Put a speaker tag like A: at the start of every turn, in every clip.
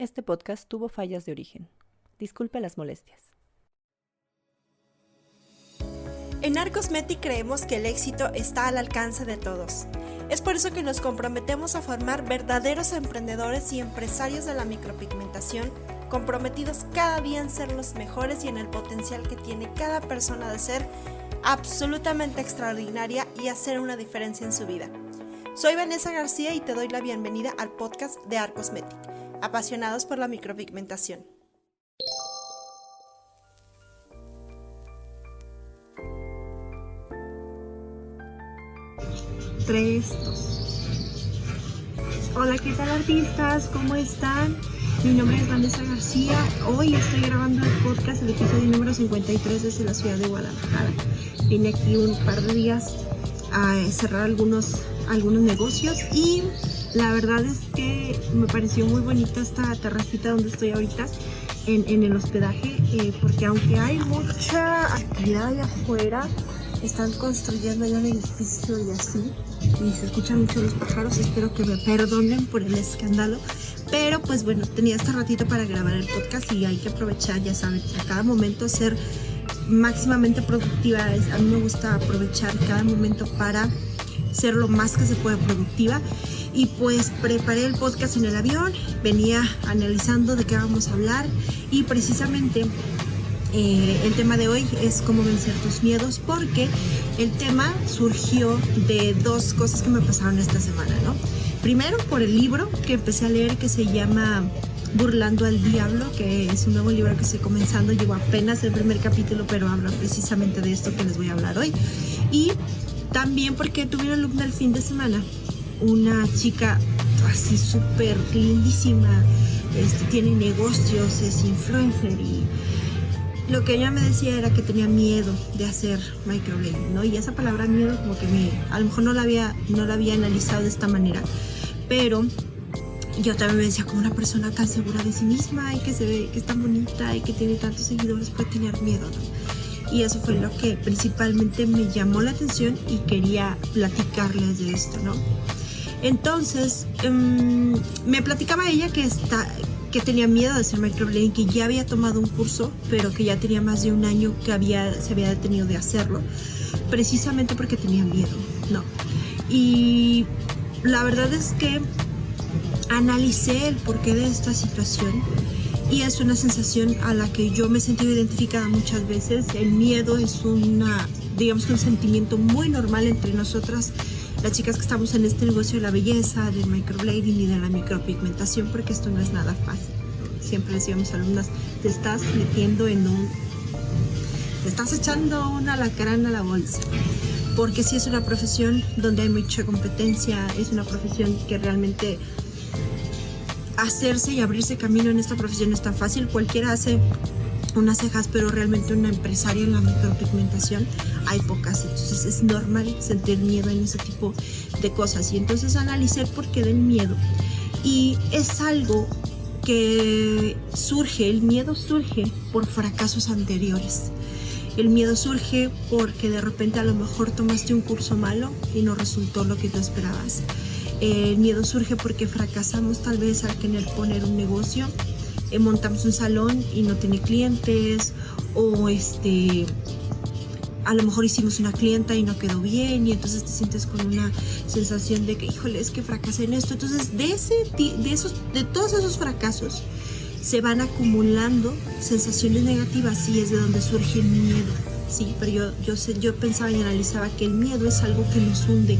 A: Este podcast tuvo fallas de origen. Disculpe las molestias.
B: En Arcosmetic creemos que el éxito está al alcance de todos. Es por eso que nos comprometemos a formar verdaderos emprendedores y empresarios de la micropigmentación, comprometidos cada día en ser los mejores y en el potencial que tiene cada persona de ser absolutamente extraordinaria y hacer una diferencia en su vida. Soy Vanessa García y te doy la bienvenida al podcast de Arcosmetic apasionados por la micropigmentación. Tres, Hola, ¿qué tal artistas? ¿Cómo están? Mi nombre es Vanessa García. Hoy estoy grabando el podcast, el episodio número 53 desde la ciudad de Guadalajara. Vine aquí un par de días a cerrar algunos, algunos negocios y la verdad es que me pareció muy bonita esta terracita donde estoy ahorita en, el hospedaje, eh, porque aunque hay mucha actividad allá afuera, están construyendo ya un edificio y así, y se escuchan mucho los pájaros, espero que me perdonen por el escándalo, pero pues bueno, tenía este ratito para grabar el podcast y hay que aprovechar, ya saben, a cada momento ser máximamente productiva, a mí me gusta aprovechar cada momento para ser lo más que se pueda productiva y pues preparé el podcast en el avión, venía analizando de qué vamos a hablar y precisamente eh, el tema de hoy es cómo vencer tus miedos porque el tema surgió de dos cosas que me pasaron esta semana, ¿no? Primero por el libro que empecé a leer que se llama Burlando al Diablo, que es un nuevo libro que estoy comenzando, llevo apenas el primer capítulo, pero habla precisamente de esto que les voy a hablar hoy. Y también porque tuve una el fin de semana una chica así súper lindísima, este, tiene negocios, es influencer y lo que ella me decía era que tenía miedo de hacer microblading, ¿no? Y esa palabra miedo como que me, a lo mejor no la había, no la había analizado de esta manera, pero yo también me decía como una persona tan segura de sí misma y que se ve que es tan bonita y que tiene tantos seguidores puede tener miedo, ¿no? Y eso fue lo que principalmente me llamó la atención y quería platicarles de esto, ¿no? Entonces, em, me platicaba ella que, está, que tenía miedo de hacer microblading, que ya había tomado un curso, pero que ya tenía más de un año que había, se había detenido de hacerlo, precisamente porque tenía miedo, ¿no? Y la verdad es que analicé el porqué de esta situación y es una sensación a la que yo me he sentido identificada muchas veces. El miedo es una, digamos que un sentimiento muy normal entre nosotras las chicas que estamos en este negocio de la belleza, del microblading y de la micropigmentación, porque esto no es nada fácil. Siempre decíamos alumnas, te estás metiendo en un... te estás echando una lacrana a la bolsa. Porque si es una profesión donde hay mucha competencia, es una profesión que realmente hacerse y abrirse camino en esta profesión es tan fácil. Cualquiera hace unas cejas, pero realmente una empresaria en la micropigmentación hay pocas, entonces es normal sentir miedo en ese tipo de cosas. Y entonces analicé por qué del miedo. Y es algo que surge, el miedo surge por fracasos anteriores. El miedo surge porque de repente a lo mejor tomaste un curso malo y no resultó lo que tú esperabas. El miedo surge porque fracasamos tal vez al querer poner un negocio eh, montamos un salón y no tiene clientes o este a lo mejor hicimos una clienta y no quedó bien y entonces te sientes con una sensación de que híjole es que fracasé en esto entonces de ese de esos de todos esos fracasos se van acumulando sensaciones negativas y es de donde surge el miedo sí pero yo yo yo pensaba y analizaba que el miedo es algo que nos hunde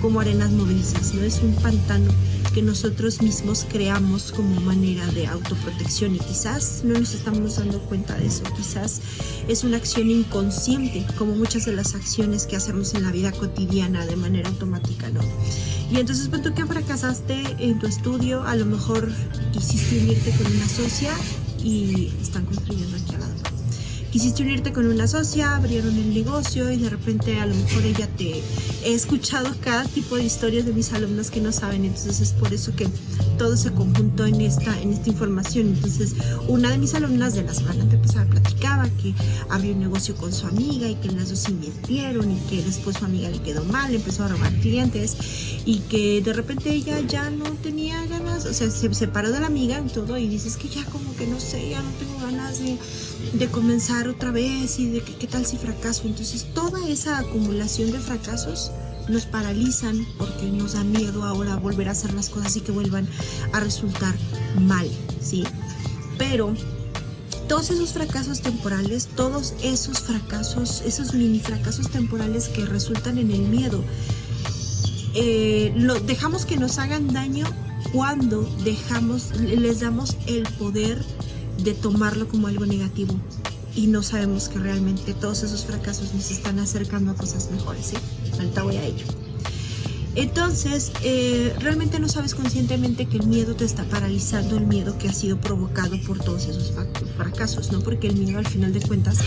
B: como arenas movedizas no es un pantano que nosotros mismos creamos como manera de autoprotección y quizás no nos estamos dando cuenta de eso, quizás es una acción inconsciente como muchas de las acciones que hacemos en la vida cotidiana de manera automática, ¿no? Y entonces, pues tú que fracasaste en tu estudio, a lo mejor quisiste unirte con una socia y están construyendo aquí al lado quisiste unirte con una socia, abrieron el negocio y de repente a lo mejor ella te... He escuchado cada tipo de historias de mis alumnos que no saben, entonces es por eso que todo ese conjunto en esta, en esta información. Entonces, una de mis alumnas de la semana antepasada platicaba que abrió un negocio con su amiga y que las dos invirtieron y que después su amiga le quedó mal, empezó a robar clientes y que de repente ella ya no tenía ganas, o sea, se separó de la amiga y todo y dices que ya como que no sé, ya no tengo ganas de, de comenzar otra vez y de qué tal si fracaso. Entonces, toda esa acumulación de fracasos nos paralizan porque nos da miedo ahora volver a hacer las cosas y que vuelvan a resultar mal, ¿sí? Pero todos esos fracasos temporales, todos esos fracasos, esos mini fracasos temporales que resultan en el miedo, eh, lo, dejamos que nos hagan daño cuando dejamos, les damos el poder de tomarlo como algo negativo y no sabemos que realmente todos esos fracasos nos están acercando a cosas mejores, ¿sí? Ahorita voy a ello. Entonces, eh, realmente no sabes conscientemente que el miedo te está paralizando, el miedo que ha sido provocado por todos esos fracasos, ¿no? Porque el miedo al final de cuentas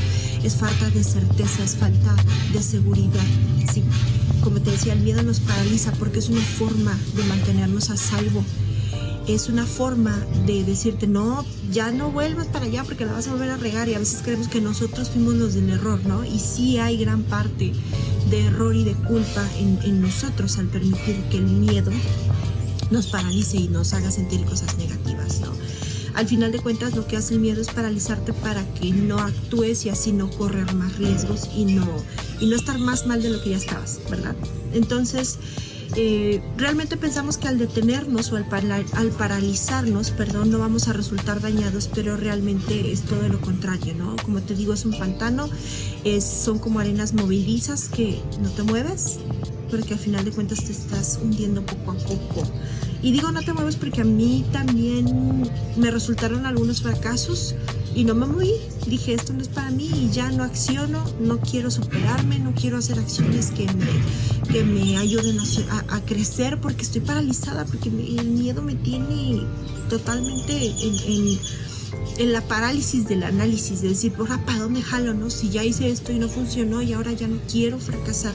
B: es falta de certeza, es falta de seguridad, ¿sí? Como te decía, el miedo nos paraliza porque es una forma de mantenernos a salvo es una forma de decirte, no, ya no vuelvas para allá porque la vas a volver a regar y a veces creemos que nosotros fuimos los del error, ¿no? Y sí hay gran parte de error y de culpa en, en nosotros al permitir que el miedo nos paralice y nos haga sentir cosas negativas, ¿no? Al final de cuentas lo que hace el miedo es paralizarte para que no actúes y así no correr más riesgos y no, y no estar más mal de lo que ya estabas, ¿verdad? Entonces, eh, realmente pensamos que al detenernos o al, al, paralizarnos, perdón, no vamos a resultar dañados, pero realmente es todo lo contrario, ¿no? Como te digo, es un pantano, es, son como arenas movilizas que no te mueves, porque al final de cuentas te estás hundiendo poco a poco. Y digo no te mueves porque a mí también me resultaron algunos fracasos y no me moví. Dije, esto no es para mí y ya no acciono, no quiero superarme, no quiero hacer acciones que me, que me ayuden a, crecer porque estoy paralizada, porque el miedo me tiene totalmente en, en, la parálisis del análisis, de decir, ¿para dónde jalo? No? Si ya hice esto y no funcionó y ahora ya no quiero fracasar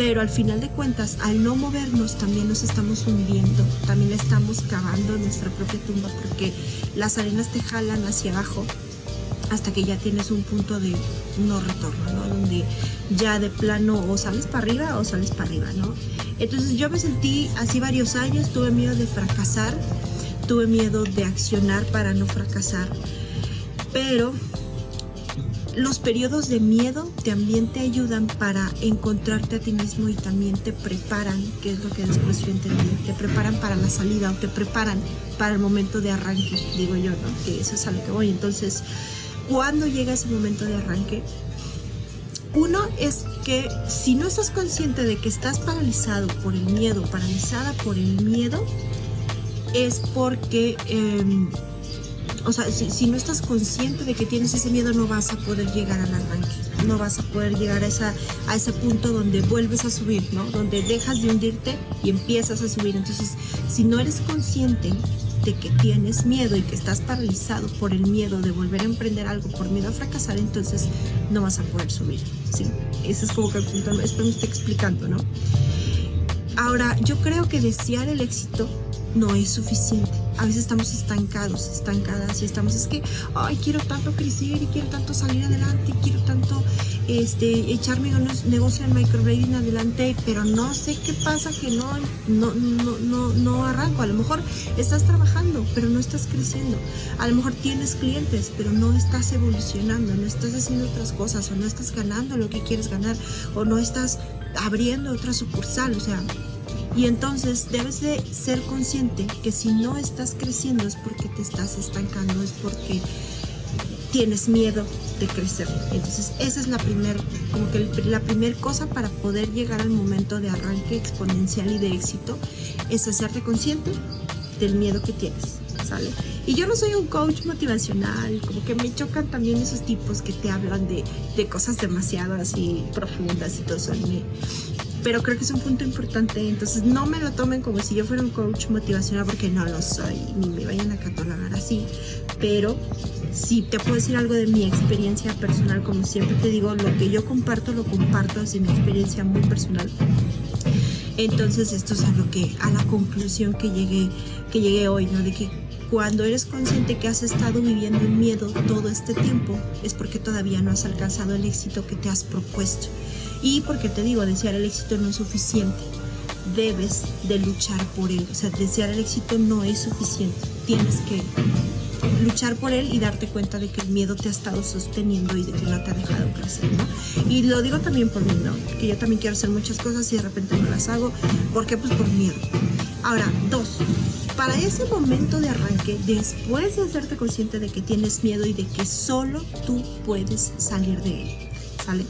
B: pero al final de cuentas, al no movernos, también nos estamos hundiendo, también estamos cavando nuestra propia tumba porque las arenas te jalan hacia abajo hasta que ya tienes un punto de no retorno, ¿no? Donde ya de plano o sales para arriba o sales para arriba, ¿no? Entonces yo me sentí así varios años, tuve miedo de fracasar, tuve miedo de accionar para no fracasar, pero los periodos de miedo también te ayudan para encontrarte a ti mismo y también te preparan, que es lo que después yo entendí, te preparan para la salida o te preparan para el momento de arranque, digo yo, ¿no? Que eso es a lo que voy. Entonces, cuando llega ese momento de arranque, uno es que si no estás consciente de que estás paralizado por el miedo, paralizada por el miedo, es porque... Em, o sea, si, no estás consciente de que tienes ese miedo, no vas a poder llegar al arranque, no vas a poder llegar a, a ese punto donde vuelves a subir, ¿no? Donde dejas de hundirte y empiezas a subir. Entonces, si no eres consciente de que tienes miedo y que estás paralizado por el miedo de volver a emprender algo, por miedo a fracasar, entonces no vas a poder subir, ¿sí? Ese es como que punto, espero me estoy explicando, ¿no? Ahora, yo creo que desear el éxito no es suficiente. A veces estamos estancados, estancadas y estamos, es que, ay, quiero tanto crecer y quiero tanto salir adelante y quiero tanto este, echarme un negocio en microblading adelante, pero no sé qué pasa que no, no, no, no, no arranco. A lo mejor estás trabajando, pero no estás creciendo. A lo mejor tienes clientes, pero no estás evolucionando, no estás haciendo otras cosas o no estás ganando lo que quieres ganar o no estás abriendo otra sucursal. O sea, y entonces debes de ser consciente que si no estás creciendo es porque te estás estancando, es porque tienes miedo de crecer. Entonces esa es la primera, como que la primera cosa para poder llegar al momento de arranque exponencial y de éxito es hacerte consciente del miedo que tienes. ¿Sale? Y yo no soy un coach motivacional, como que me chocan también esos tipos que te hablan de, de cosas demasiado así profundas y todo eso pero creo que es un punto importante. Entonces, no me lo tomen como si yo fuera un coach motivacional, porque no lo soy, ni me vayan a catalogar así. Pero si te puedo decir algo de mi experiencia personal, como siempre te digo, lo que yo comparto, lo comparto desde mi experiencia muy personal. Entonces esto es a lo que, a la conclusión que llegué, que llegué hoy, ¿no? De que cuando eres consciente que has estado viviendo en miedo todo este tiempo, es porque todavía no has alcanzado el éxito que te has propuesto. Y porque te digo, desear el éxito no es suficiente. Debes de luchar por él. O sea, desear el éxito no es suficiente. Tienes que luchar por él y darte cuenta de que el miedo te ha estado sosteniendo y de que no te ha dejado crecer, ¿no? Y lo digo también por mí, ¿no? Que yo también quiero hacer muchas cosas y de repente no las hago. ¿Por qué? Pues por miedo. Ahora, dos, para ese momento de arranque, después de hacerte consciente de que tienes miedo y de que solo tú puedes salir de él, ¿sale?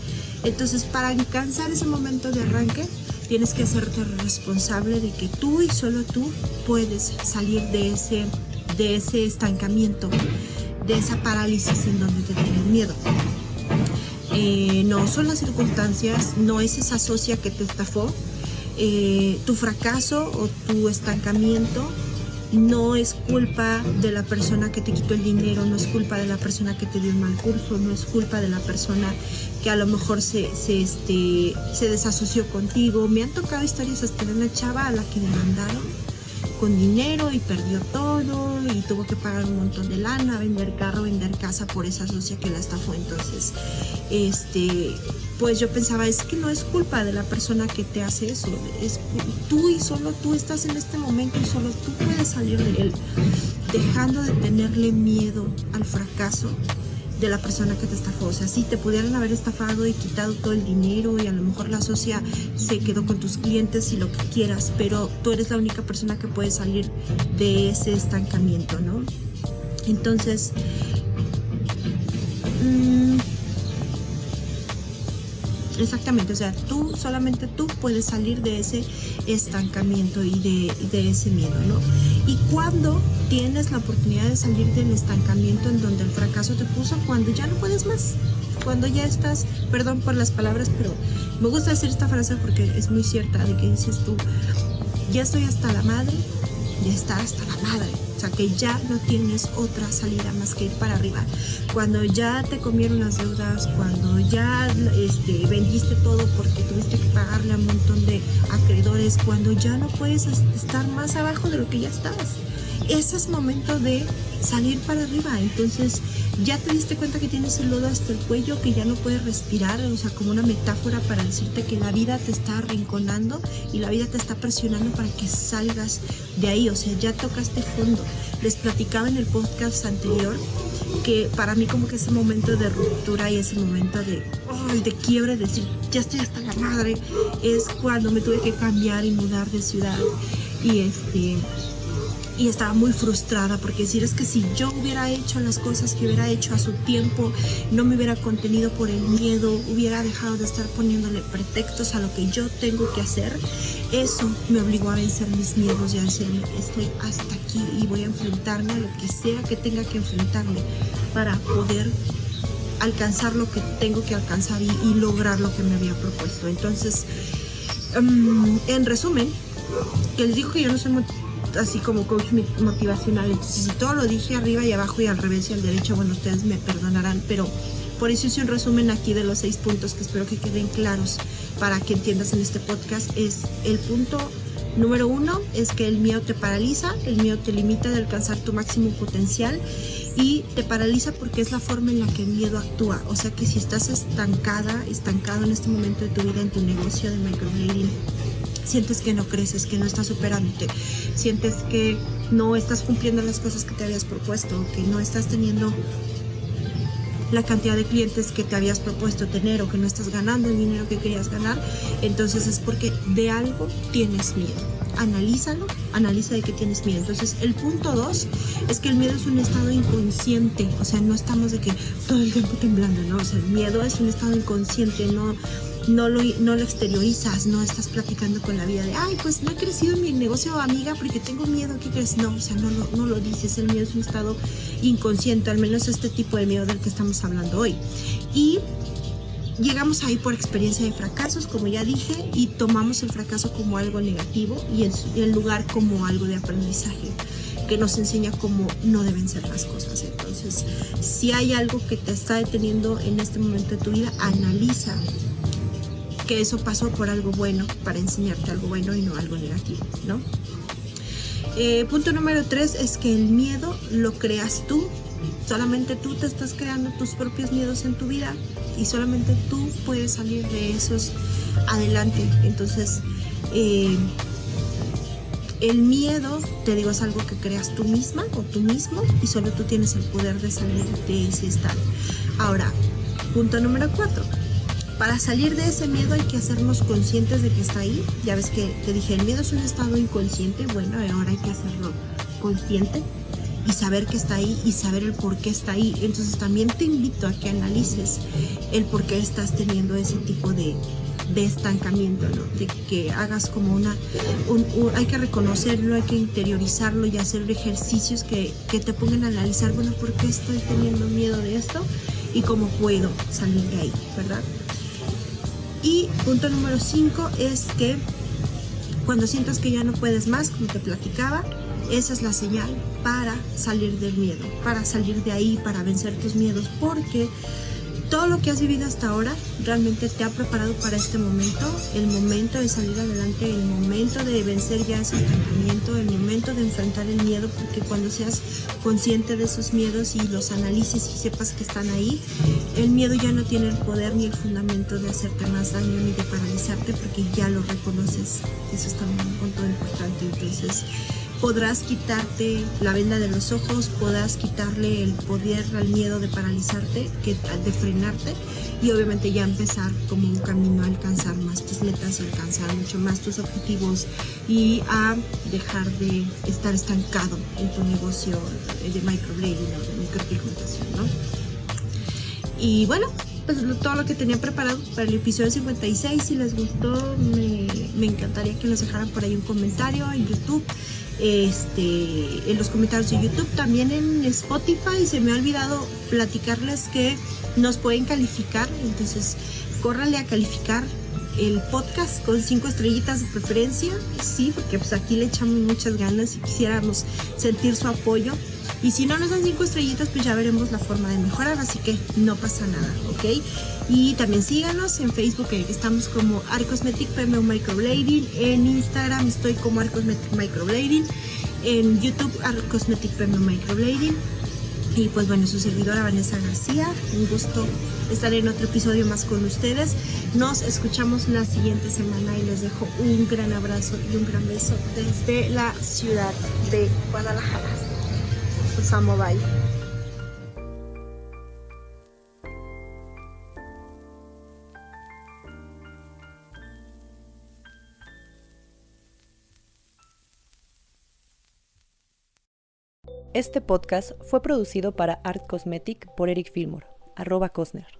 B: Entonces, para alcanzar ese momento de arranque, tienes que hacerte responsable de que tú y solo tú puedes salir de ese de ese estancamiento, de esa parálisis en donde te tienes miedo. Eh, no son las circunstancias, no es esa socia que te estafó, eh, tu fracaso o tu estancamiento no es culpa de la persona que te quitó el dinero, no es culpa de la persona que te dio un mal curso, no es culpa de la persona que a lo mejor se, se, este, se desasoció contigo. Me han tocado historias hasta de una chava a la que demandaron con dinero y perdió todo y tuvo que pagar un montón de lana, vender carro, vender casa por esa socia que la estafó. Entonces, este, pues yo pensaba, es que no es culpa de la persona que te hace eso, es tú y solo tú estás en este momento y solo tú puedes salir de él, dejando de tenerle miedo al fracaso de la persona que te estafó. O sea, sí, te pudieran haber estafado y quitado todo el dinero y a lo mejor la socia se quedó con tus clientes y lo que quieras, pero tú eres la única persona que puede salir de ese estancamiento, ¿no? Entonces, mmm, Exactamente, o sea, tú, solamente tú puedes salir de ese estancamiento y de, ese miedo, ¿no? Y cuando tienes la oportunidad de salir del estancamiento en donde el fracaso te puso, cuando ya no puedes más, cuando ya estás, perdón por las palabras, pero me gusta decir esta frase porque es muy cierta, de que dices tú, ya estoy hasta la madre, ya está hasta la madre o sea, que ya no tienes otra salida más que ir para arriba. Cuando ya te comieron las deudas, cuando ya este, vendiste todo porque tuviste que pagarle a un montón de acreedores, cuando ya no puedes estar más abajo de lo que ya estabas. Ese es momento de salir para arriba. Entonces ya te diste cuenta que tienes el lodo hasta el cuello, que ya no puedes respirar, o sea, como una metáfora para decirte que la vida te está arrinconando y la vida te está presionando para que salgas de ahí, o sea, ya tocaste fondo. Les platicaba en el podcast anterior que para mí como que ese momento de ruptura y ese momento de, de quiebre, decir, ya estoy hasta la madre, es cuando me tuve que cambiar y mudar de ciudad. Y este y estaba muy frustrada porque decir es que si yo hubiera hecho las cosas que hubiera hecho a su tiempo, no me hubiera contenido por el miedo, hubiera dejado de estar poniéndole pretextos a lo que yo tengo que hacer, eso me obligó a vencer mis miedos y a decir estoy hasta aquí y voy a enfrentarme a lo que sea que tenga que enfrentarme para poder alcanzar lo que tengo que alcanzar y, lograr lo que me había propuesto. Entonces, em, en resumen, que les dijo que yo no soy así como coach motivacional. Entonces, si todo lo dije arriba y abajo y al revés y al derecho, bueno, ustedes me perdonarán, pero por eso hice un resumen aquí de los seis puntos que espero que queden claros para que entiendas en este podcast. Es el punto número uno, es que el miedo te paraliza, el miedo te limita de alcanzar tu máximo potencial y te paraliza porque es la forma en la que el miedo actúa. O sea que si estás estancada, estancado en este momento de tu vida en tu negocio de microblading, sientes que no creces, que no estás superándote, sientes que no estás cumpliendo las cosas que te habías propuesto, que no estás teniendo la cantidad de clientes que te habías propuesto tener o que no estás ganando el dinero que querías ganar, entonces es porque de algo tienes miedo. Analízalo, analiza de qué tienes miedo. Entonces, el punto dos es que el miedo es un estado inconsciente, o sea, no estamos de que todo el tiempo temblando, ¿no? O sea, el miedo es un estado inconsciente, no, no lo, no lo exteriorizas, no estás platicando con la vida de, ay, pues no he crecido en mi negocio, amiga, porque tengo miedo, ¿qué crees? No, o sea, no, lo dices, el miedo es un estado inconsciente, al menos este tipo de miedo del que estamos hablando hoy. Y llegamos ahí por experiencia de fracasos, como ya dije, y tomamos el fracaso como algo negativo y en, el lugar como algo de aprendizaje que nos enseña cómo no deben ser las cosas. Entonces, si hay algo que te está deteniendo en este momento de tu vida, analiza que eso pasó por algo bueno, para enseñarte algo bueno y no algo negativo, ¿no? Eh, punto número tres es que el miedo lo creas tú. Solamente tú te estás creando tus propios miedos en tu vida y solamente tú puedes salir de esos adelante. Entonces, eh, el miedo, te digo, es algo que creas tú misma o tú mismo y solo tú tienes el poder de salir de ese estado. Ahora, punto número cuatro. Para salir de ese miedo hay que hacernos conscientes de que está ahí. Ya ves que te dije, el miedo es un estado inconsciente. Bueno, ahora hay que hacerlo consciente y saber que está ahí y saber el por qué está ahí. Entonces también te invito a que analices el por qué estás teniendo ese tipo de, estancamiento, ¿no? De que hagas como una, hay que reconocerlo, hay que interiorizarlo y hacer ejercicios que, que te pongan a analizar, bueno, ¿por qué estoy teniendo miedo de esto? Y cómo puedo salir de ahí, ¿verdad? Y punto número 5 es que cuando sientas que ya no puedes más, como te platicaba, esa es la señal para salir del miedo, para salir de ahí, para vencer tus miedos, porque todo lo que has vivido hasta ahora realmente te ha preparado para este momento, el momento de salir adelante, el momento de vencer ya ese estancamiento, el momento de enfrentar el miedo, porque cuando seas consciente de esos miedos y los analices y sepas que están ahí, el miedo ya no tiene el poder ni el fundamento de hacerte más daño ni de paralizarte porque ya lo reconoces. Eso está un punto importante. Entonces, podrás quitarte la venda de los ojos, podrás quitarle el poder al miedo de paralizarte, que, de frenarte y obviamente ya empezar como un camino a alcanzar más tus metas, alcanzar mucho más tus objetivos y a dejar de estar estancado en tu negocio de microblading o de micropigmentación, ¿no? Y bueno, pues todo lo que tenía preparado para el episodio 56. Si les gustó, me, me encantaría que nos dejaran por ahí un comentario en YouTube este, en los comentarios de YouTube, también en Spotify. Se me ha olvidado platicarles que nos pueden calificar, entonces córrale a calificar el podcast con cinco estrellitas de preferencia, sí, porque pues aquí le echamos muchas ganas y quisiéramos sentir su apoyo. Y si no nos dan cinco estrellitas, pues ya veremos la forma de mejorar, así que no pasa nada, ¿ok? Y también síganos en Facebook, estamos como Arcosmetic PMO Microblading, en Instagram estoy como Arcosmetic Microblading, en YouTube Arcosmetic PMO Microblading. Y pues bueno, su servidora Vanessa García, un gusto estar en otro episodio más con ustedes. Nos escuchamos la siguiente semana y les dejo un gran abrazo y un gran beso desde la ciudad de Guadalajara.
A: Este podcast fue producido para Art Cosmetic por Eric Fillmore, arroba Cosner.